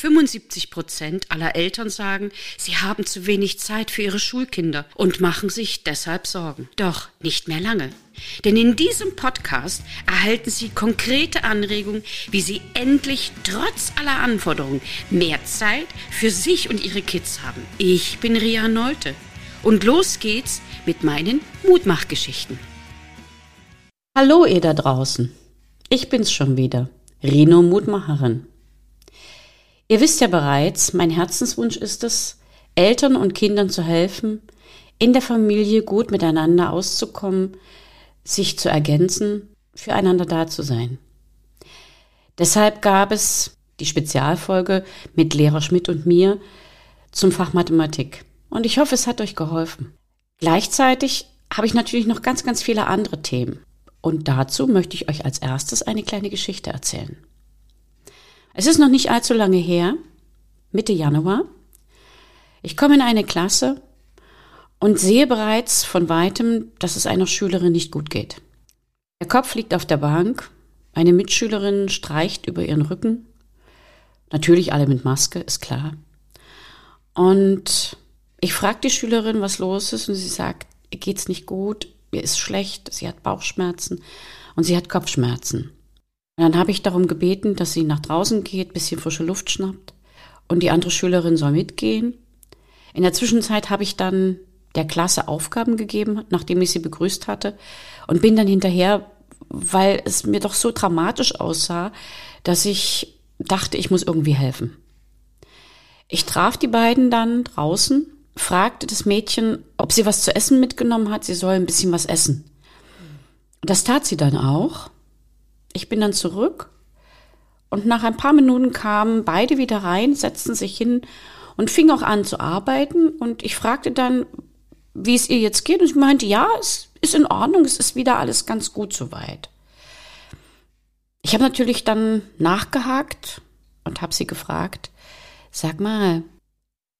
75 Prozent aller Eltern sagen, sie haben zu wenig Zeit für ihre Schulkinder und machen sich deshalb Sorgen. Doch nicht mehr lange. Denn in diesem Podcast erhalten Sie konkrete Anregungen, wie Sie endlich trotz aller Anforderungen mehr Zeit für sich und Ihre Kids haben. Ich bin Ria Neute und los geht's mit meinen Mutmachgeschichten. Hallo ihr da draußen. Ich bin's schon wieder, Rino Mutmacherin. Ihr wisst ja bereits, mein Herzenswunsch ist es, Eltern und Kindern zu helfen, in der Familie gut miteinander auszukommen, sich zu ergänzen, füreinander da zu sein. Deshalb gab es die Spezialfolge mit Lehrer Schmidt und mir zum Fach Mathematik. Und ich hoffe, es hat euch geholfen. Gleichzeitig habe ich natürlich noch ganz, ganz viele andere Themen. Und dazu möchte ich euch als erstes eine kleine Geschichte erzählen. Es ist noch nicht allzu lange her, Mitte Januar. Ich komme in eine Klasse und sehe bereits von weitem, dass es einer Schülerin nicht gut geht. Der Kopf liegt auf der Bank, eine Mitschülerin streicht über ihren Rücken. Natürlich alle mit Maske, ist klar. Und ich frage die Schülerin, was los ist, und sie sagt, ihr geht's nicht gut, ihr ist schlecht, sie hat Bauchschmerzen und sie hat Kopfschmerzen. Und dann habe ich darum gebeten, dass sie nach draußen geht, bisschen frische Luft schnappt und die andere Schülerin soll mitgehen. In der Zwischenzeit habe ich dann der Klasse Aufgaben gegeben, nachdem ich sie begrüßt hatte und bin dann hinterher, weil es mir doch so dramatisch aussah, dass ich dachte, ich muss irgendwie helfen. Ich traf die beiden dann draußen, fragte das Mädchen, ob sie was zu essen mitgenommen hat, sie soll ein bisschen was essen. Das tat sie dann auch. Ich bin dann zurück und nach ein paar Minuten kamen beide wieder rein, setzten sich hin und fingen auch an zu arbeiten. Und ich fragte dann, wie es ihr jetzt geht. Und ich meinte, ja, es ist in Ordnung, es ist wieder alles ganz gut soweit. Ich habe natürlich dann nachgehakt und habe sie gefragt, sag mal,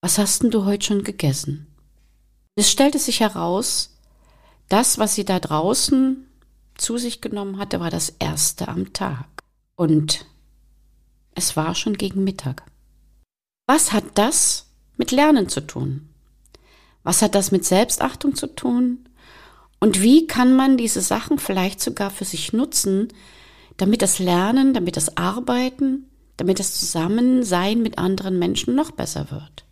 was hast denn du heute schon gegessen? Es stellte sich heraus, das, was sie da draußen zu sich genommen hatte, war das erste am Tag. Und es war schon gegen Mittag. Was hat das mit Lernen zu tun? Was hat das mit Selbstachtung zu tun? Und wie kann man diese Sachen vielleicht sogar für sich nutzen, damit das Lernen, damit das Arbeiten, damit das Zusammensein mit anderen Menschen noch besser wird?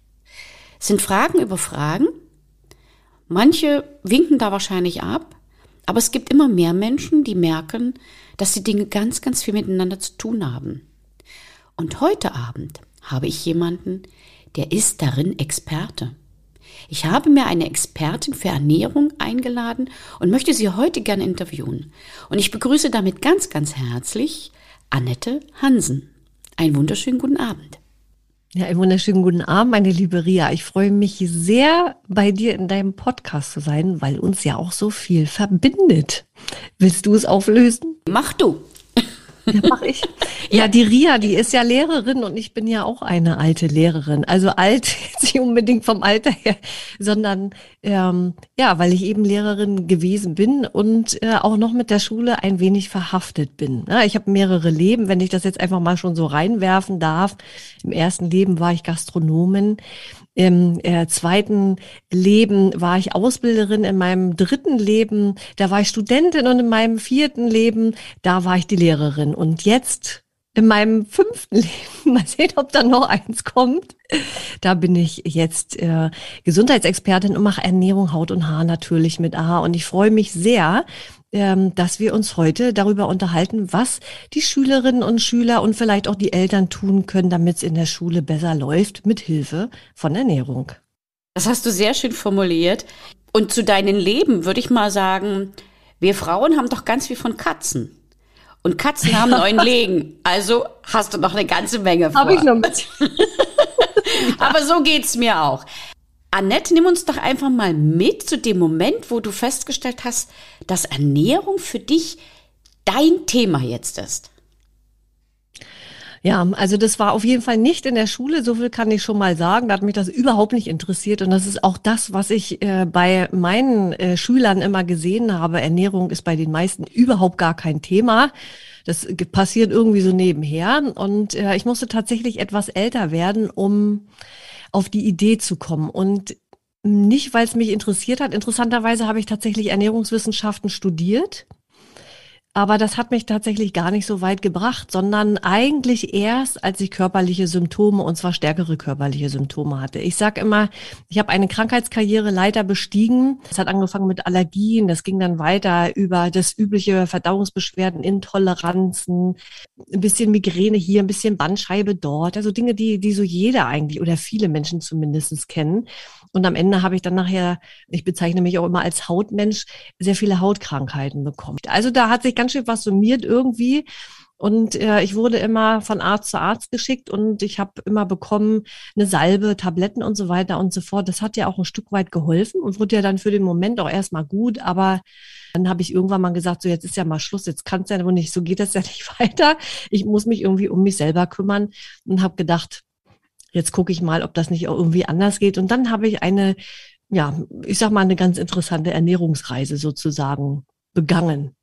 Es sind Fragen über Fragen. Manche winken da wahrscheinlich ab, aber es gibt immer mehr Menschen, die merken, dass die Dinge ganz, ganz viel miteinander zu tun haben. Und heute Abend habe ich jemanden, der ist darin Experte. Ich habe mir eine Expertin für Ernährung eingeladen und möchte sie heute gerne interviewen. Und ich begrüße damit ganz, ganz herzlich Annette Hansen. Einen wunderschönen guten Abend. Ja, einen wunderschönen guten Abend, meine liebe Ria. Ich freue mich sehr, bei dir in deinem Podcast zu sein, weil uns ja auch so viel verbindet. Willst du es auflösen? Mach du. Ja, ich. Ja, die Ria, die ist ja Lehrerin und ich bin ja auch eine alte Lehrerin. Also alt, nicht unbedingt vom Alter her, sondern ähm, ja, weil ich eben Lehrerin gewesen bin und äh, auch noch mit der Schule ein wenig verhaftet bin. Ja, ich habe mehrere Leben, wenn ich das jetzt einfach mal schon so reinwerfen darf. Im ersten Leben war ich Gastronomin. Im äh, zweiten Leben war ich Ausbilderin, in meinem dritten Leben, da war ich Studentin und in meinem vierten Leben, da war ich die Lehrerin. Und jetzt in meinem fünften Leben, mal sehen, ob da noch eins kommt, da bin ich jetzt äh, Gesundheitsexpertin und mache Ernährung, Haut und Haar natürlich mit A. Und ich freue mich sehr, dass wir uns heute darüber unterhalten, was die Schülerinnen und Schüler und vielleicht auch die Eltern tun können, damit es in der Schule besser läuft, mit Hilfe von Ernährung. Das hast du sehr schön formuliert. Und zu deinem Leben würde ich mal sagen, wir Frauen haben doch ganz viel von Katzen. Und Katzen haben neun Legen. Also hast du noch eine ganze Menge vor. Habe ich noch mit. Aber so geht's mir auch. Annette, nimm uns doch einfach mal mit zu dem Moment, wo du festgestellt hast, dass Ernährung für dich dein Thema jetzt ist. Ja, also das war auf jeden Fall nicht in der Schule, so viel kann ich schon mal sagen. Da hat mich das überhaupt nicht interessiert. Und das ist auch das, was ich äh, bei meinen äh, Schülern immer gesehen habe. Ernährung ist bei den meisten überhaupt gar kein Thema. Das passiert irgendwie so nebenher. Und äh, ich musste tatsächlich etwas älter werden, um auf die Idee zu kommen. Und nicht, weil es mich interessiert hat. Interessanterweise habe ich tatsächlich Ernährungswissenschaften studiert aber das hat mich tatsächlich gar nicht so weit gebracht, sondern eigentlich erst, als ich körperliche Symptome, und zwar stärkere körperliche Symptome hatte. Ich sage immer, ich habe eine Krankheitskarriere leider bestiegen. Es hat angefangen mit Allergien, das ging dann weiter über das übliche Verdauungsbeschwerden, Intoleranzen, ein bisschen Migräne hier, ein bisschen Bandscheibe dort. Also Dinge, die, die so jeder eigentlich oder viele Menschen zumindest kennen. Und am Ende habe ich dann nachher, ich bezeichne mich auch immer als Hautmensch, sehr viele Hautkrankheiten bekommen. Also da hat sich ganz schön was summiert irgendwie. Und äh, ich wurde immer von Arzt zu Arzt geschickt und ich habe immer bekommen eine Salbe, Tabletten und so weiter und so fort. Das hat ja auch ein Stück weit geholfen und wurde ja dann für den Moment auch erstmal gut. Aber dann habe ich irgendwann mal gesagt, so jetzt ist ja mal Schluss, jetzt kann es ja wohl nicht, so geht das ja nicht weiter. Ich muss mich irgendwie um mich selber kümmern und habe gedacht, jetzt gucke ich mal, ob das nicht irgendwie anders geht. Und dann habe ich eine, ja, ich sag mal, eine ganz interessante Ernährungsreise sozusagen begangen.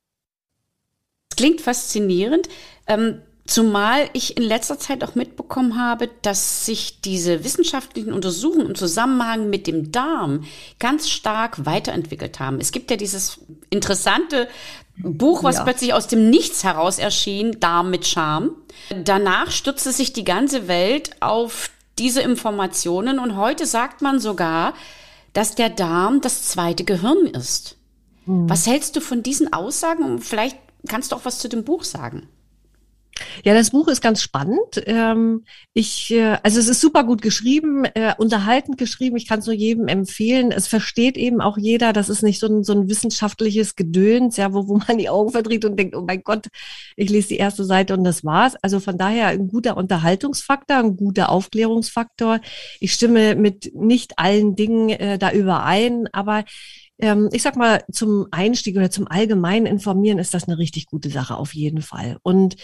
Klingt faszinierend. Ähm, Zumal ich in letzter Zeit auch mitbekommen habe, dass sich diese wissenschaftlichen Untersuchungen im Zusammenhang mit dem Darm ganz stark weiterentwickelt haben. Es gibt ja dieses interessante Buch, was ja. plötzlich aus dem Nichts heraus erschien, Darm mit Charme. Danach stürzte sich die ganze Welt auf diese Informationen und heute sagt man sogar, dass der Darm das zweite Gehirn ist. Mhm. Was hältst du von diesen Aussagen? vielleicht kannst du auch was zu dem Buch sagen. Ja, das Buch ist ganz spannend. Ähm, ich, äh, also es ist super gut geschrieben, äh, unterhaltend geschrieben. Ich kann es nur jedem empfehlen. Es versteht eben auch jeder. Das ist nicht so ein, so ein wissenschaftliches Gedöns, ja, wo, wo man die Augen verdreht und denkt, oh mein Gott, ich lese die erste Seite und das war's. Also von daher ein guter Unterhaltungsfaktor, ein guter Aufklärungsfaktor. Ich stimme mit nicht allen Dingen äh, da überein, aber ähm, ich sag mal, zum Einstieg oder zum allgemeinen Informieren ist das eine richtig gute Sache auf jeden Fall. Und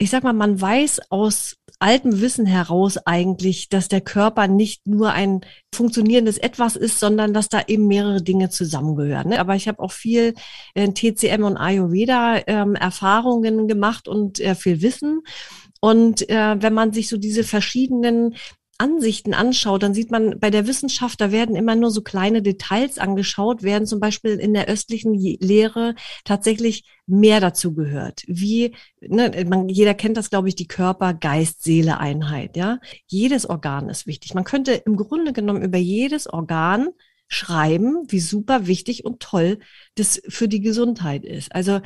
ich sag mal, man weiß aus altem Wissen heraus eigentlich, dass der Körper nicht nur ein funktionierendes Etwas ist, sondern dass da eben mehrere Dinge zusammengehören. Ne? Aber ich habe auch viel äh, TCM und Ayurveda ähm, Erfahrungen gemacht und äh, viel Wissen. Und äh, wenn man sich so diese verschiedenen Ansichten anschaut, dann sieht man bei der Wissenschaft, da werden immer nur so kleine Details angeschaut, während zum Beispiel in der östlichen Lehre tatsächlich mehr dazu gehört. Wie, ne, man, jeder kennt das, glaube ich, die Körper-Geist-Seele-Einheit, ja. Jedes Organ ist wichtig. Man könnte im Grunde genommen über jedes Organ schreiben, wie super wichtig und toll das für die Gesundheit ist. Also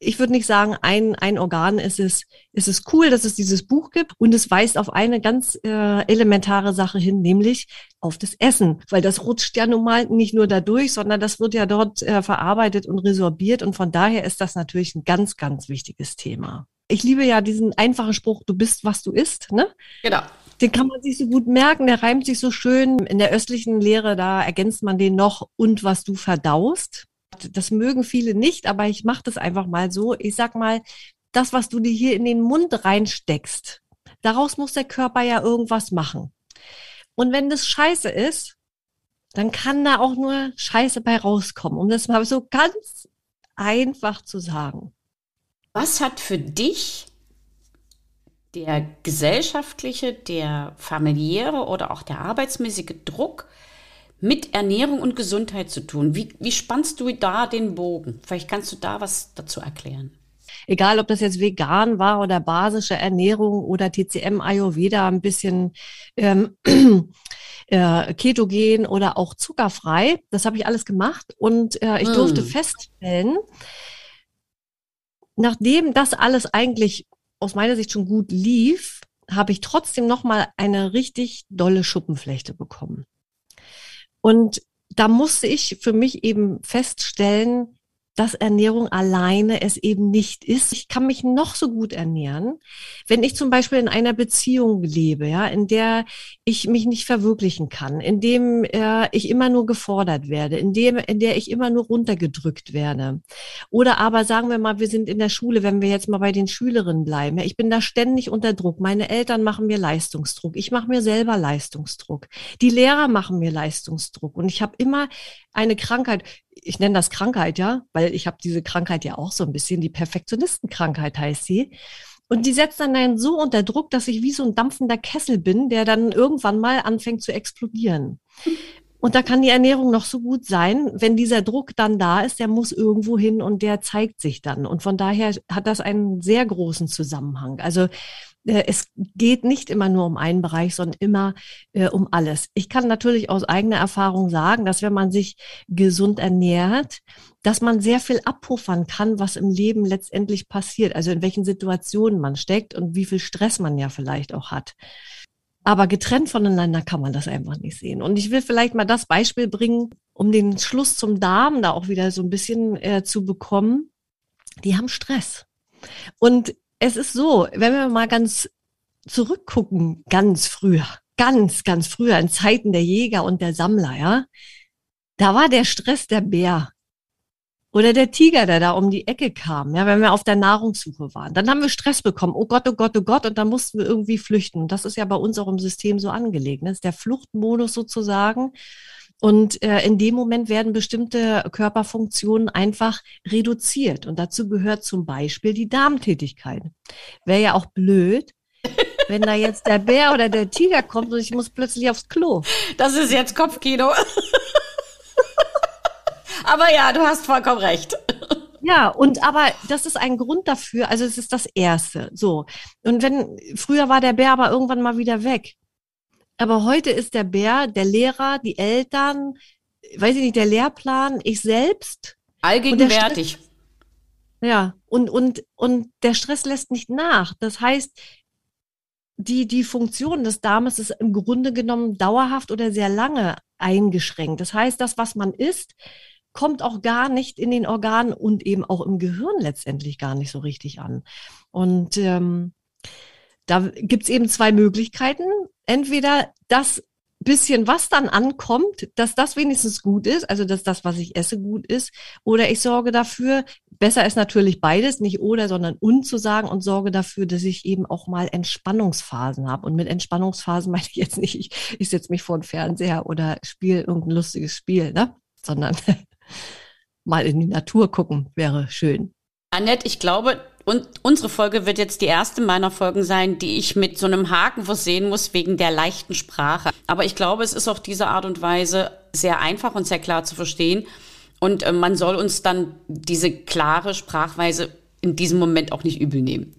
ich würde nicht sagen, ein, ein Organ ist es, ist es cool, dass es dieses Buch gibt und es weist auf eine ganz äh, elementare Sache hin, nämlich auf das Essen, weil das rutscht ja nun mal nicht nur dadurch, sondern das wird ja dort äh, verarbeitet und resorbiert und von daher ist das natürlich ein ganz, ganz wichtiges Thema. Ich liebe ja diesen einfachen Spruch, du bist, was du isst, ne? Genau. Den kann man sich so gut merken, der reimt sich so schön. In der östlichen Lehre, da ergänzt man den noch und was du verdaust. Das mögen viele nicht, aber ich mache das einfach mal so. Ich sag mal, das, was du dir hier in den Mund reinsteckst, daraus muss der Körper ja irgendwas machen. Und wenn das scheiße ist, dann kann da auch nur Scheiße bei rauskommen, um das mal so ganz einfach zu sagen. Was hat für dich der gesellschaftliche, der familiäre oder auch der arbeitsmäßige Druck mit Ernährung und Gesundheit zu tun. Wie, wie spannst du da den Bogen? Vielleicht kannst du da was dazu erklären. Egal, ob das jetzt vegan war oder basische Ernährung oder TCM, Ayurveda, ein bisschen ähm, äh, ketogen oder auch zuckerfrei. Das habe ich alles gemacht und äh, ich mm. durfte feststellen, nachdem das alles eigentlich aus meiner Sicht schon gut lief, habe ich trotzdem noch mal eine richtig dolle Schuppenflechte bekommen. Und da musste ich für mich eben feststellen, dass Ernährung alleine es eben nicht ist. Ich kann mich noch so gut ernähren, wenn ich zum Beispiel in einer Beziehung lebe, ja, in der ich mich nicht verwirklichen kann, in dem äh, ich immer nur gefordert werde, in dem, in der ich immer nur runtergedrückt werde. Oder aber sagen wir mal, wir sind in der Schule, wenn wir jetzt mal bei den Schülerinnen bleiben. Ja, ich bin da ständig unter Druck. Meine Eltern machen mir Leistungsdruck. Ich mache mir selber Leistungsdruck. Die Lehrer machen mir Leistungsdruck. Und ich habe immer eine Krankheit ich nenne das Krankheit, ja, weil ich habe diese Krankheit ja auch so ein bisschen, die Perfektionistenkrankheit heißt sie. Und die setzt dann einen so unter Druck, dass ich wie so ein dampfender Kessel bin, der dann irgendwann mal anfängt zu explodieren. Und da kann die Ernährung noch so gut sein, wenn dieser Druck dann da ist, der muss irgendwo hin und der zeigt sich dann. Und von daher hat das einen sehr großen Zusammenhang. Also es geht nicht immer nur um einen Bereich, sondern immer äh, um alles. Ich kann natürlich aus eigener Erfahrung sagen, dass wenn man sich gesund ernährt, dass man sehr viel abpuffern kann, was im Leben letztendlich passiert, also in welchen Situationen man steckt und wie viel Stress man ja vielleicht auch hat. Aber getrennt voneinander kann man das einfach nicht sehen. Und ich will vielleicht mal das Beispiel bringen, um den Schluss zum Darm da auch wieder so ein bisschen äh, zu bekommen. Die haben Stress. Und es ist so, wenn wir mal ganz zurückgucken, ganz früher, ganz, ganz früher in Zeiten der Jäger und der Sammler, ja, da war der Stress der Bär oder der Tiger, der da um die Ecke kam, ja, wenn wir auf der Nahrungssuche waren. Dann haben wir Stress bekommen. Oh Gott, oh Gott, oh Gott. Und dann mussten wir irgendwie flüchten. Das ist ja bei uns auch im System so angelegt. Das ist der Fluchtmodus sozusagen. Und äh, in dem Moment werden bestimmte Körperfunktionen einfach reduziert. Und dazu gehört zum Beispiel die Darmtätigkeit. Wäre ja auch blöd, wenn da jetzt der Bär oder der Tiger kommt und ich muss plötzlich aufs Klo. Das ist jetzt Kopfkino. aber ja, du hast vollkommen recht. Ja, und aber das ist ein Grund dafür, also es ist das Erste. So. Und wenn, früher war der Bär aber irgendwann mal wieder weg. Aber heute ist der Bär, der Lehrer, die Eltern, weiß ich nicht, der Lehrplan, ich selbst. Allgegenwärtig. ja, und, und, und der Stress lässt nicht nach. Das heißt, die, die Funktion des Darmes ist im Grunde genommen dauerhaft oder sehr lange eingeschränkt. Das heißt, das, was man isst, kommt auch gar nicht in den Organen und eben auch im Gehirn letztendlich gar nicht so richtig an. Und ähm, da gibt's eben zwei Möglichkeiten. Entweder das bisschen, was dann ankommt, dass das wenigstens gut ist, also dass das, was ich esse, gut ist, oder ich sorge dafür, besser ist natürlich beides, nicht oder, sondern und zu sagen und sorge dafür, dass ich eben auch mal Entspannungsphasen habe. Und mit Entspannungsphasen meine ich jetzt nicht, ich, ich setze mich vor den Fernseher oder spiele irgendein lustiges Spiel, ne? sondern mal in die Natur gucken wäre schön. Annette, ich glaube, und unsere Folge wird jetzt die erste meiner Folgen sein, die ich mit so einem Haken versehen muss wegen der leichten Sprache. Aber ich glaube, es ist auf diese Art und Weise sehr einfach und sehr klar zu verstehen. Und äh, man soll uns dann diese klare Sprachweise in diesem Moment auch nicht übel nehmen.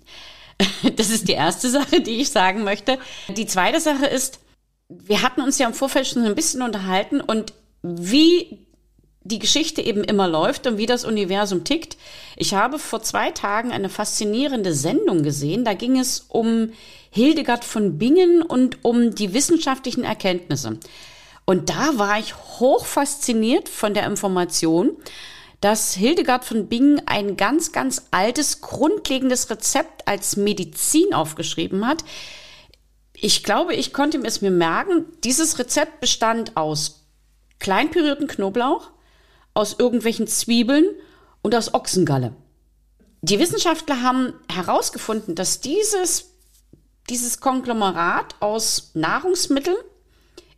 Das ist die erste Sache, die ich sagen möchte. Die zweite Sache ist, wir hatten uns ja im Vorfeld schon ein bisschen unterhalten und wie die Geschichte eben immer läuft und wie das Universum tickt. Ich habe vor zwei Tagen eine faszinierende Sendung gesehen. Da ging es um Hildegard von Bingen und um die wissenschaftlichen Erkenntnisse. Und da war ich hoch fasziniert von der Information, dass Hildegard von Bingen ein ganz, ganz altes, grundlegendes Rezept als Medizin aufgeschrieben hat. Ich glaube, ich konnte es mir merken. Dieses Rezept bestand aus kleinpürierten Knoblauch, aus irgendwelchen Zwiebeln und aus Ochsengalle. Die Wissenschaftler haben herausgefunden, dass dieses, dieses Konglomerat aus Nahrungsmitteln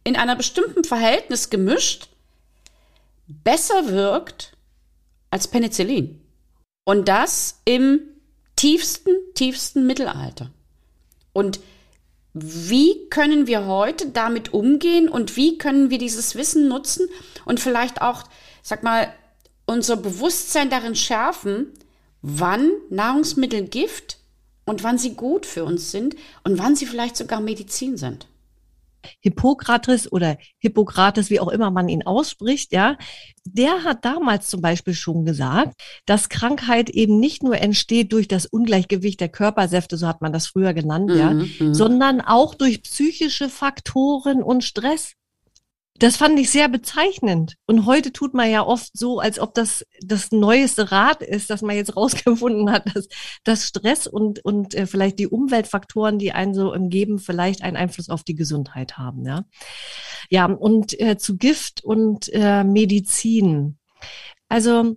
in einer bestimmten Verhältnis gemischt besser wirkt als Penicillin. Und das im tiefsten, tiefsten Mittelalter. Und wie können wir heute damit umgehen und wie können wir dieses Wissen nutzen und vielleicht auch sag mal, unser Bewusstsein darin schärfen, wann Nahrungsmittel Gift und wann sie gut für uns sind und wann sie vielleicht sogar Medizin sind. Hippokrates oder Hippokrates, wie auch immer man ihn ausspricht, ja, der hat damals zum Beispiel schon gesagt, dass Krankheit eben nicht nur entsteht durch das Ungleichgewicht der Körpersäfte, so hat man das früher genannt, mhm, ja, mhm. sondern auch durch psychische Faktoren und Stress. Das fand ich sehr bezeichnend. Und heute tut man ja oft so, als ob das das neueste Rad ist, dass man jetzt rausgefunden hat, dass, dass Stress und, und äh, vielleicht die Umweltfaktoren, die einen so umgeben, vielleicht einen Einfluss auf die Gesundheit haben. Ja, ja und äh, zu Gift und äh, Medizin. Also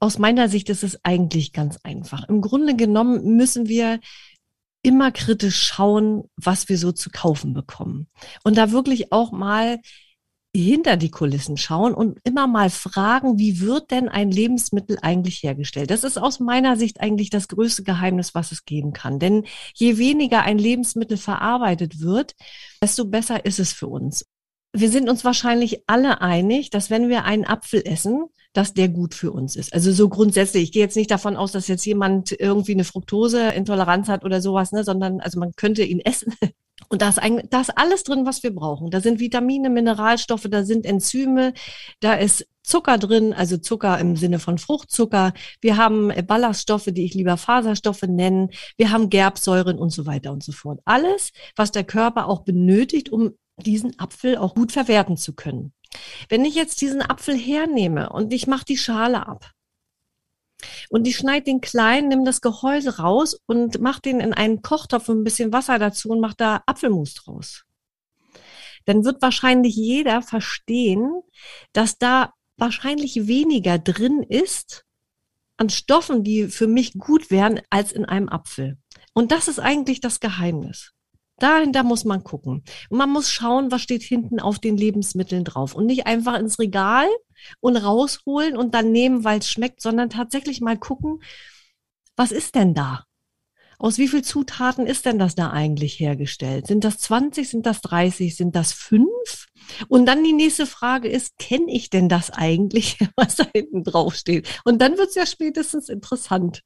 aus meiner Sicht ist es eigentlich ganz einfach. Im Grunde genommen müssen wir immer kritisch schauen, was wir so zu kaufen bekommen. Und da wirklich auch mal hinter die Kulissen schauen und immer mal fragen, wie wird denn ein Lebensmittel eigentlich hergestellt? Das ist aus meiner Sicht eigentlich das größte Geheimnis, was es geben kann. Denn je weniger ein Lebensmittel verarbeitet wird, desto besser ist es für uns. Wir sind uns wahrscheinlich alle einig, dass wenn wir einen Apfel essen, dass der gut für uns ist. Also so grundsätzlich. Ich gehe jetzt nicht davon aus, dass jetzt jemand irgendwie eine Fructoseintoleranz hat oder sowas, ne, sondern also man könnte ihn essen. Und da ist, eigentlich, da ist alles drin, was wir brauchen. Da sind Vitamine, Mineralstoffe, da sind Enzyme, da ist Zucker drin, also Zucker im Sinne von Fruchtzucker. Wir haben Ballaststoffe, die ich lieber Faserstoffe nennen. Wir haben Gerbsäuren und so weiter und so fort. Alles, was der Körper auch benötigt, um diesen Apfel auch gut verwerten zu können. Wenn ich jetzt diesen Apfel hernehme und ich mache die Schale ab und ich schneide den klein, nimm das Gehäuse raus und mach den in einen Kochtopf und ein bisschen Wasser dazu und mach da Apfelmus draus, dann wird wahrscheinlich jeder verstehen, dass da wahrscheinlich weniger drin ist an Stoffen, die für mich gut wären, als in einem Apfel. Und das ist eigentlich das Geheimnis. Dahinter muss man gucken. Und man muss schauen, was steht hinten auf den Lebensmitteln drauf. Und nicht einfach ins Regal und rausholen und dann nehmen, weil es schmeckt, sondern tatsächlich mal gucken, was ist denn da? Aus wie viel Zutaten ist denn das da eigentlich hergestellt? Sind das 20, sind das 30, sind das 5? Und dann die nächste Frage ist, kenne ich denn das eigentlich, was da hinten drauf steht? Und dann wird es ja spätestens interessant.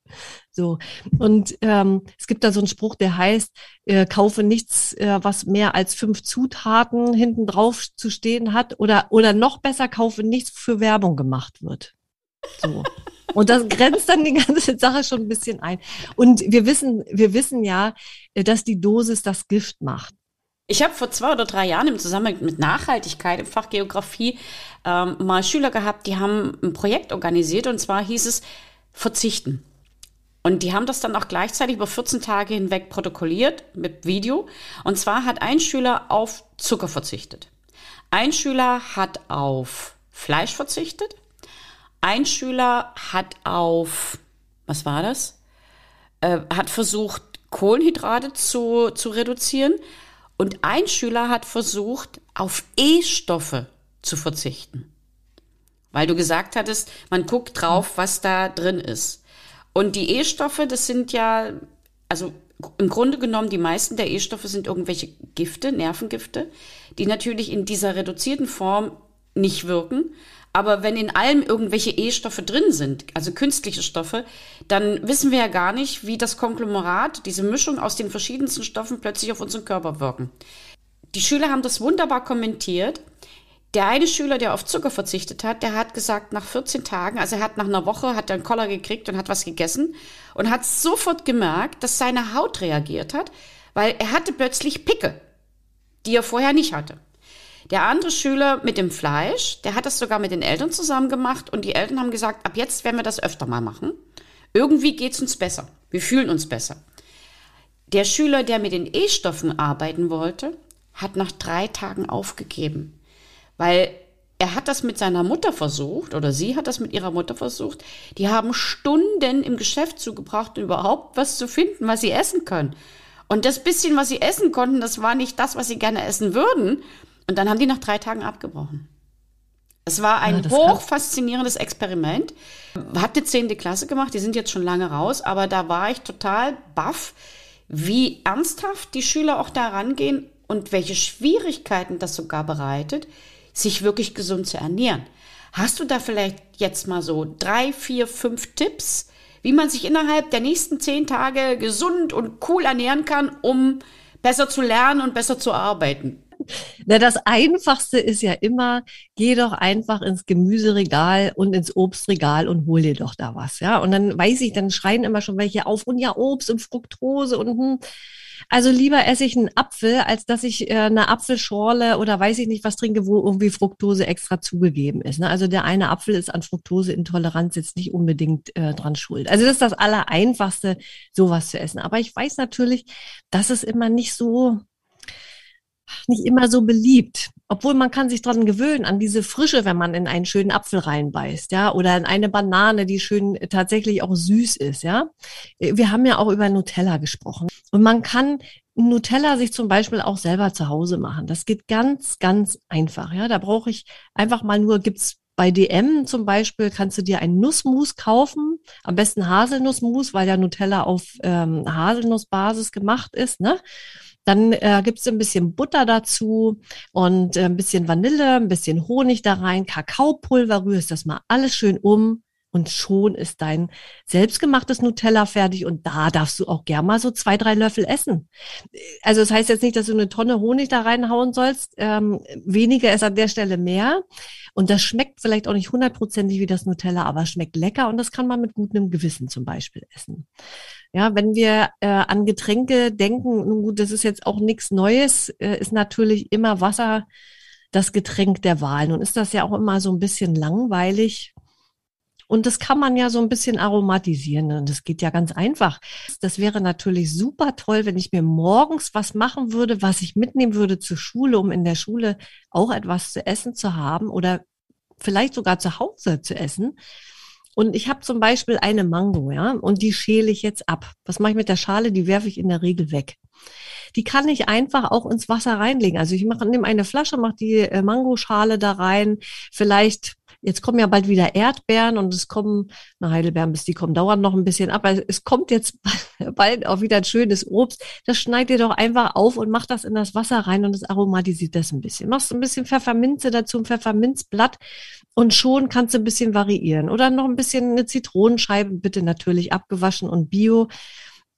So. Und ähm, es gibt da so einen Spruch, der heißt, äh, kaufe nichts, äh, was mehr als fünf Zutaten hinten drauf zu stehen hat. Oder, oder noch besser, kaufe nichts, für Werbung gemacht wird. So. Und das grenzt dann die ganze Sache schon ein bisschen ein. Und wir wissen, wir wissen ja, äh, dass die Dosis das Gift macht. Ich habe vor zwei oder drei Jahren im Zusammenhang mit Nachhaltigkeit im Fach Geografie ähm, mal Schüler gehabt, die haben ein Projekt organisiert und zwar hieß es Verzichten. Und die haben das dann auch gleichzeitig über 14 Tage hinweg protokolliert mit Video. Und zwar hat ein Schüler auf Zucker verzichtet. Ein Schüler hat auf Fleisch verzichtet ein Schüler hat auf, was war das? Äh, hat versucht, Kohlenhydrate zu, zu reduzieren. Und ein Schüler hat versucht, auf E-Stoffe zu verzichten. Weil du gesagt hattest, man guckt drauf, was da drin ist. Und die E-Stoffe, das sind ja, also im Grunde genommen, die meisten der E-Stoffe sind irgendwelche Gifte, Nervengifte, die natürlich in dieser reduzierten Form nicht wirken, aber wenn in allem irgendwelche E-Stoffe drin sind, also künstliche Stoffe, dann wissen wir ja gar nicht, wie das Konglomerat, diese Mischung aus den verschiedensten Stoffen plötzlich auf unseren Körper wirken. Die Schüler haben das wunderbar kommentiert. Der eine Schüler, der auf Zucker verzichtet hat, der hat gesagt, nach 14 Tagen, also er hat nach einer Woche, hat er einen Koller gekriegt und hat was gegessen und hat sofort gemerkt, dass seine Haut reagiert hat, weil er hatte plötzlich Picke, die er vorher nicht hatte. Der andere Schüler mit dem Fleisch, der hat das sogar mit den Eltern zusammen gemacht und die Eltern haben gesagt, ab jetzt werden wir das öfter mal machen. Irgendwie geht es uns besser. Wir fühlen uns besser. Der Schüler, der mit den E-Stoffen arbeiten wollte, hat nach drei Tagen aufgegeben, weil er hat das mit seiner Mutter versucht oder sie hat das mit ihrer Mutter versucht. Die haben Stunden im Geschäft zugebracht, um überhaupt was zu finden, was sie essen können. Und das bisschen, was sie essen konnten, das war nicht das, was sie gerne essen würden. Und dann haben die nach drei Tagen abgebrochen. Es war ein ja, hoch faszinierendes Experiment. Hat eine zehnte Klasse gemacht, die sind jetzt schon lange raus, aber da war ich total baff, wie ernsthaft die Schüler auch da rangehen und welche Schwierigkeiten das sogar bereitet, sich wirklich gesund zu ernähren. Hast du da vielleicht jetzt mal so drei, vier, fünf Tipps, wie man sich innerhalb der nächsten zehn Tage gesund und cool ernähren kann, um besser zu lernen und besser zu arbeiten? Na, das Einfachste ist ja immer, geh doch einfach ins Gemüseregal und ins Obstregal und hol dir doch da was, ja. Und dann weiß ich, dann schreien immer schon welche auf und ja, Obst und Fructose und hm. Also lieber esse ich einen Apfel, als dass ich äh, eine Apfelschorle oder weiß ich nicht was trinke, wo irgendwie Fructose extra zugegeben ist. Ne? Also der eine Apfel ist an Fructoseintoleranz jetzt nicht unbedingt äh, dran schuld. Also das ist das Allereinfachste, sowas zu essen. Aber ich weiß natürlich, dass es immer nicht so nicht immer so beliebt. Obwohl man kann sich dran gewöhnen, an diese Frische, wenn man in einen schönen Apfel reinbeißt, ja, oder in eine Banane, die schön äh, tatsächlich auch süß ist, ja. Äh, wir haben ja auch über Nutella gesprochen. Und man kann Nutella sich zum Beispiel auch selber zu Hause machen. Das geht ganz, ganz einfach, ja. Da brauche ich einfach mal nur, gibt's bei DM zum Beispiel kannst du dir ein Nussmus kaufen, am besten Haselnussmus, weil ja Nutella auf ähm, Haselnussbasis gemacht ist. Ne? Dann äh, gibt ein bisschen Butter dazu und äh, ein bisschen Vanille, ein bisschen Honig da rein, Kakaopulver, rührst das mal alles schön um und schon ist dein selbstgemachtes Nutella fertig und da darfst du auch gern mal so zwei, drei Löffel essen. Also das heißt jetzt nicht, dass du eine Tonne Honig da reinhauen sollst. Ähm, weniger ist an der Stelle mehr. Und das schmeckt vielleicht auch nicht hundertprozentig wie das Nutella, aber schmeckt lecker und das kann man mit gutem Gewissen zum Beispiel essen. Ja, wenn wir äh, an Getränke denken, nun gut, das ist jetzt auch nichts Neues, äh, ist natürlich immer Wasser das Getränk der Wahl. Nun ist das ja auch immer so ein bisschen langweilig. Und das kann man ja so ein bisschen aromatisieren. Und das geht ja ganz einfach. Das wäre natürlich super toll, wenn ich mir morgens was machen würde, was ich mitnehmen würde zur Schule, um in der Schule auch etwas zu essen zu haben oder vielleicht sogar zu Hause zu essen. Und ich habe zum Beispiel eine Mango, ja, und die schäle ich jetzt ab. Was mache ich mit der Schale? Die werfe ich in der Regel weg. Die kann ich einfach auch ins Wasser reinlegen. Also ich mache, nehme eine Flasche, mache die äh, Mangoschale da rein, vielleicht Jetzt kommen ja bald wieder Erdbeeren und es kommen, na Heidelbeeren, bis die kommen, dauern noch ein bisschen ab. Also es kommt jetzt bald auch wieder ein schönes Obst. Das schneid ihr doch einfach auf und macht das in das Wasser rein und das aromatisiert das ein bisschen. Machst ein bisschen Pfefferminze dazu, ein Pfefferminzblatt und schon kannst du ein bisschen variieren. Oder noch ein bisschen eine Zitronenscheibe, bitte natürlich abgewaschen und bio.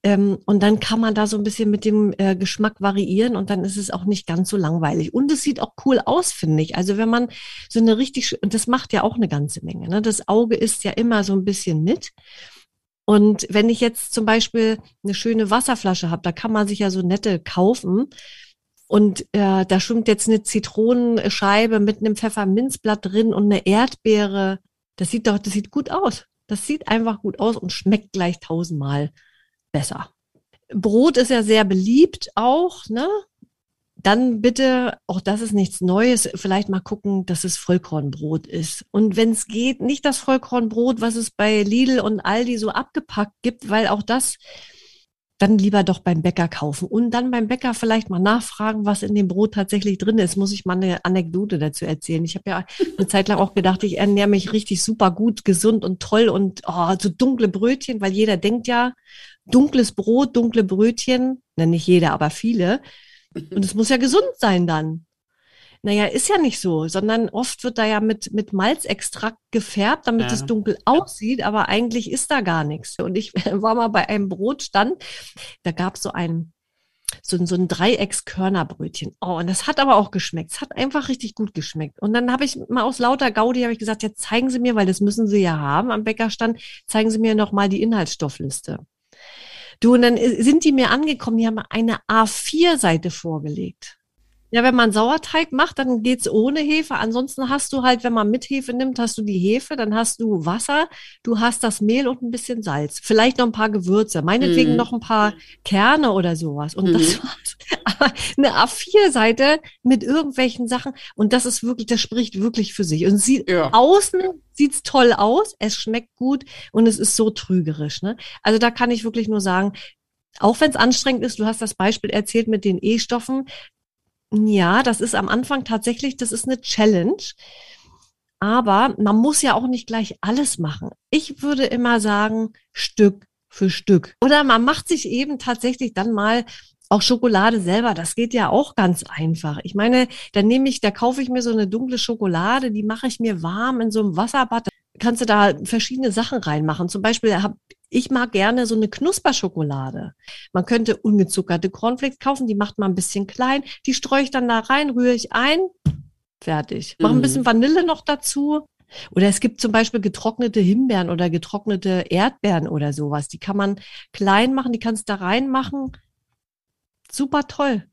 Ähm, und dann kann man da so ein bisschen mit dem äh, Geschmack variieren und dann ist es auch nicht ganz so langweilig. Und es sieht auch cool aus, finde ich. Also wenn man so eine richtig, und das macht ja auch eine ganze Menge. Ne? Das Auge ist ja immer so ein bisschen mit. Und wenn ich jetzt zum Beispiel eine schöne Wasserflasche habe, da kann man sich ja so nette kaufen. Und äh, da schwimmt jetzt eine Zitronenscheibe mit einem Pfefferminzblatt drin und eine Erdbeere. Das sieht doch, das sieht gut aus. Das sieht einfach gut aus und schmeckt gleich tausendmal besser. Brot ist ja sehr beliebt auch, ne? Dann bitte, auch das ist nichts Neues, vielleicht mal gucken, dass es Vollkornbrot ist. Und wenn es geht, nicht das Vollkornbrot, was es bei Lidl und Aldi so abgepackt gibt, weil auch das dann lieber doch beim Bäcker kaufen und dann beim Bäcker vielleicht mal nachfragen, was in dem Brot tatsächlich drin ist. Muss ich mal eine Anekdote dazu erzählen. Ich habe ja eine Zeit lang auch gedacht, ich ernähre mich richtig super gut, gesund und toll und oh, so dunkle Brötchen, weil jeder denkt ja, dunkles Brot, dunkle Brötchen, na nicht jeder, aber viele. Und es muss ja gesund sein dann. Naja, ist ja nicht so, sondern oft wird da ja mit, mit Malzextrakt gefärbt, damit ja. es dunkel aussieht, aber eigentlich ist da gar nichts. Und ich war mal bei einem Brotstand, da gab es so ein, so, so ein Dreieckskörnerbrötchen. Oh, und das hat aber auch geschmeckt. Es hat einfach richtig gut geschmeckt. Und dann habe ich mal aus lauter Gaudi habe ich gesagt, jetzt zeigen Sie mir, weil das müssen Sie ja haben am Bäckerstand, zeigen Sie mir noch mal die Inhaltsstoffliste. Du, und dann sind die mir angekommen, die haben eine A4-Seite vorgelegt. Ja, wenn man Sauerteig macht, dann geht's ohne Hefe. Ansonsten hast du halt, wenn man mit Hefe nimmt, hast du die Hefe, dann hast du Wasser, du hast das Mehl und ein bisschen Salz. Vielleicht noch ein paar Gewürze, meinetwegen mm. noch ein paar Kerne oder sowas. Und mm. das mhm. war's. Aber eine A4-Seite mit irgendwelchen Sachen. Und das ist wirklich, das spricht wirklich für sich. Und sieht ja. außen sieht's toll aus, es schmeckt gut und es ist so trügerisch. Ne? Also da kann ich wirklich nur sagen, auch wenn es anstrengend ist, du hast das Beispiel erzählt mit den E-Stoffen, ja, das ist am Anfang tatsächlich, das ist eine Challenge. Aber man muss ja auch nicht gleich alles machen. Ich würde immer sagen, Stück für Stück. Oder man macht sich eben tatsächlich dann mal auch Schokolade selber, das geht ja auch ganz einfach. Ich meine, dann nehme ich, da kaufe ich mir so eine dunkle Schokolade, die mache ich mir warm in so einem Wasserbad. Kannst du da verschiedene Sachen reinmachen. Zum Beispiel habe ich mag gerne so eine Knusperschokolade. Man könnte ungezuckerte Cornflakes kaufen, die macht man ein bisschen klein, die streue ich dann da rein, rühre ich ein, fertig. Mach ein bisschen mhm. Vanille noch dazu. Oder es gibt zum Beispiel getrocknete Himbeeren oder getrocknete Erdbeeren oder sowas. Die kann man klein machen, die kannst du da reinmachen. Super toll.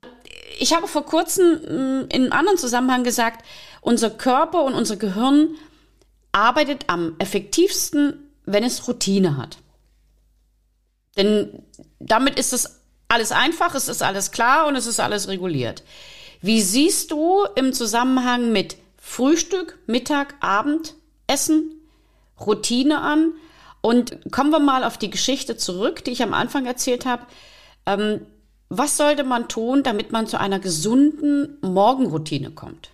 Ich habe vor kurzem mm, in einem anderen Zusammenhang gesagt, unser Körper und unser Gehirn arbeitet am effektivsten, wenn es Routine hat. Denn damit ist es alles einfach, es ist alles klar und es ist alles reguliert. Wie siehst du im Zusammenhang mit Frühstück, Mittag, Abendessen, Routine an? Und kommen wir mal auf die Geschichte zurück, die ich am Anfang erzählt habe. Ähm, was sollte man tun, damit man zu einer gesunden Morgenroutine kommt?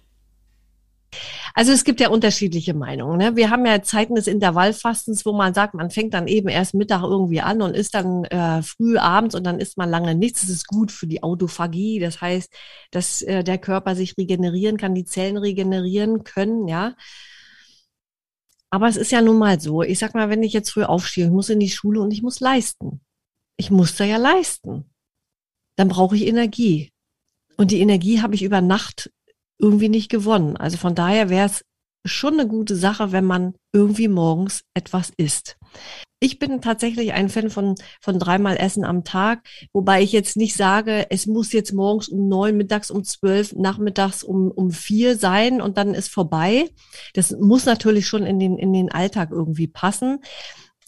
Also es gibt ja unterschiedliche Meinungen. Ne? Wir haben ja Zeiten des Intervallfastens, wo man sagt, man fängt dann eben erst Mittag irgendwie an und isst dann äh, früh abends und dann isst man lange nichts. Das ist gut für die Autophagie. Das heißt, dass äh, der Körper sich regenerieren kann, die Zellen regenerieren können, ja. Aber es ist ja nun mal so. Ich sag mal, wenn ich jetzt früh aufstehe, ich muss in die Schule und ich muss leisten. Ich muss da ja leisten. Dann brauche ich Energie. Und die Energie habe ich über Nacht irgendwie nicht gewonnen. Also von daher wäre es schon eine gute Sache, wenn man irgendwie morgens etwas isst. Ich bin tatsächlich ein Fan von, von dreimal Essen am Tag, wobei ich jetzt nicht sage, es muss jetzt morgens um neun, mittags um zwölf, nachmittags um, um vier sein und dann ist vorbei. Das muss natürlich schon in den, in den Alltag irgendwie passen.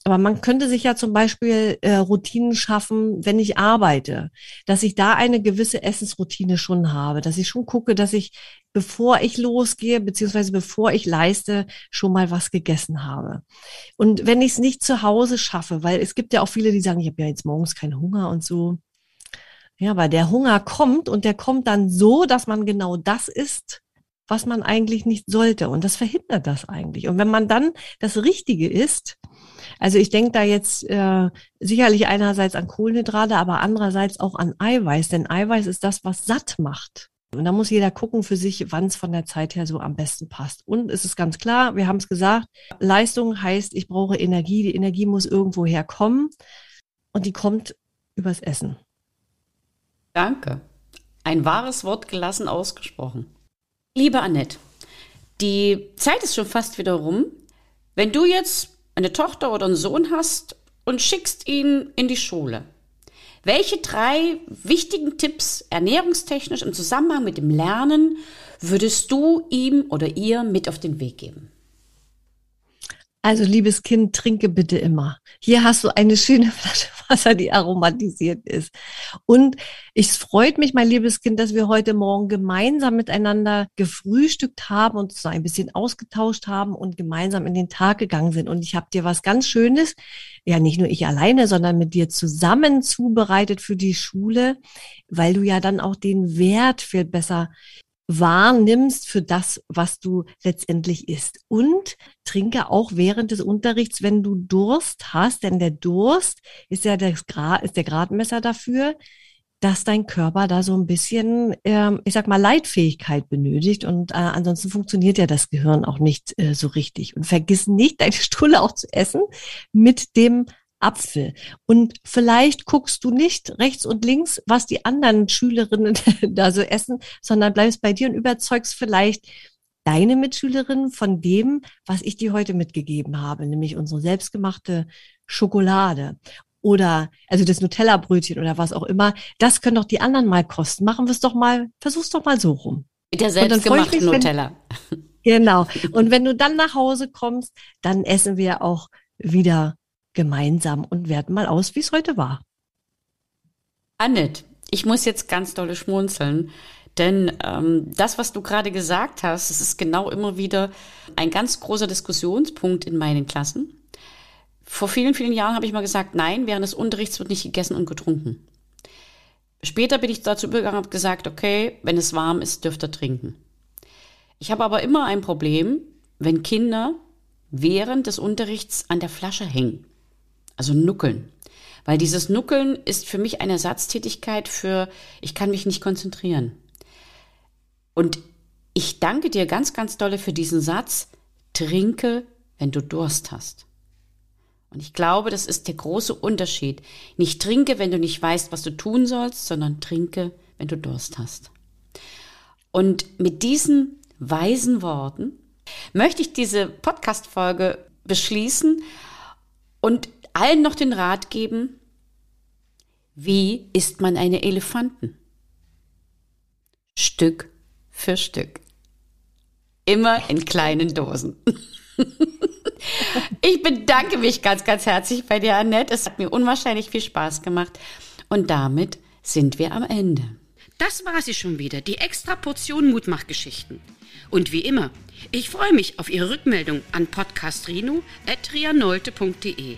Aber man könnte sich ja zum Beispiel äh, Routinen schaffen, wenn ich arbeite, dass ich da eine gewisse Essensroutine schon habe, dass ich schon gucke, dass ich, bevor ich losgehe, beziehungsweise bevor ich leiste, schon mal was gegessen habe. Und wenn ich es nicht zu Hause schaffe, weil es gibt ja auch viele, die sagen, ich habe ja jetzt morgens keinen Hunger und so. Ja, weil der Hunger kommt und der kommt dann so, dass man genau das isst, was man eigentlich nicht sollte. Und das verhindert das eigentlich. Und wenn man dann das Richtige isst, also ich denke da jetzt äh, sicherlich einerseits an Kohlenhydrate, aber andererseits auch an Eiweiß, denn Eiweiß ist das, was satt macht. Und da muss jeder gucken für sich, wann es von der Zeit her so am besten passt. Und es ist ganz klar, wir haben es gesagt, Leistung heißt, ich brauche Energie. Die Energie muss irgendwo herkommen und die kommt übers Essen. Danke. Ein wahres Wort gelassen ausgesprochen. Liebe Annette, die Zeit ist schon fast wieder rum. Wenn du jetzt eine Tochter oder einen Sohn hast und schickst ihn in die Schule. Welche drei wichtigen Tipps ernährungstechnisch im Zusammenhang mit dem Lernen würdest du ihm oder ihr mit auf den Weg geben? Also, liebes Kind, trinke bitte immer. Hier hast du eine schöne Flasche Wasser, die aromatisiert ist. Und es freut mich, mein liebes Kind, dass wir heute Morgen gemeinsam miteinander gefrühstückt haben und so ein bisschen ausgetauscht haben und gemeinsam in den Tag gegangen sind. Und ich habe dir was ganz Schönes, ja nicht nur ich alleine, sondern mit dir zusammen zubereitet für die Schule, weil du ja dann auch den Wert viel besser wahrnimmst für das, was du letztendlich isst. Und trinke auch während des Unterrichts, wenn du Durst hast, denn der Durst ist ja Grad, ist der Gradmesser dafür, dass dein Körper da so ein bisschen, ähm, ich sag mal, Leitfähigkeit benötigt und äh, ansonsten funktioniert ja das Gehirn auch nicht äh, so richtig. Und vergiss nicht, deine Stulle auch zu essen mit dem Apfel. Und vielleicht guckst du nicht rechts und links, was die anderen Schülerinnen da so essen, sondern bleibst bei dir und überzeugst vielleicht deine Mitschülerinnen von dem, was ich dir heute mitgegeben habe, nämlich unsere selbstgemachte Schokolade oder also das Nutella-Brötchen oder was auch immer. Das können doch die anderen mal kosten. Machen wir es doch mal, versuch's doch mal so rum. Mit der selbstgemachten Nutella. Wenn, genau. Und wenn du dann nach Hause kommst, dann essen wir auch wieder gemeinsam und werten mal aus, wie es heute war. Annette, ich muss jetzt ganz dolle schmunzeln, denn ähm, das, was du gerade gesagt hast, das ist genau immer wieder ein ganz großer Diskussionspunkt in meinen Klassen. Vor vielen, vielen Jahren habe ich mal gesagt, nein, während des Unterrichts wird nicht gegessen und getrunken. Später bin ich dazu übergegangen und habe gesagt, okay, wenn es warm ist, dürft ihr trinken. Ich habe aber immer ein Problem, wenn Kinder während des Unterrichts an der Flasche hängen also Nuckeln. Weil dieses Nuckeln ist für mich eine Ersatztätigkeit für, ich kann mich nicht konzentrieren. Und ich danke dir ganz, ganz dolle für diesen Satz, trinke, wenn du Durst hast. Und ich glaube, das ist der große Unterschied. Nicht trinke, wenn du nicht weißt, was du tun sollst, sondern trinke, wenn du Durst hast. Und mit diesen weisen Worten möchte ich diese Podcast-Folge beschließen und allen noch den Rat geben, wie isst man eine Elefanten? Stück für Stück. Immer in kleinen Dosen. Ich bedanke mich ganz, ganz herzlich bei dir, Annette. Es hat mir unwahrscheinlich viel Spaß gemacht. Und damit sind wir am Ende. Das war sie schon wieder, die extra Portion Mutmachgeschichten. Und wie immer, ich freue mich auf Ihre Rückmeldung an podcastrino.trianolte.de.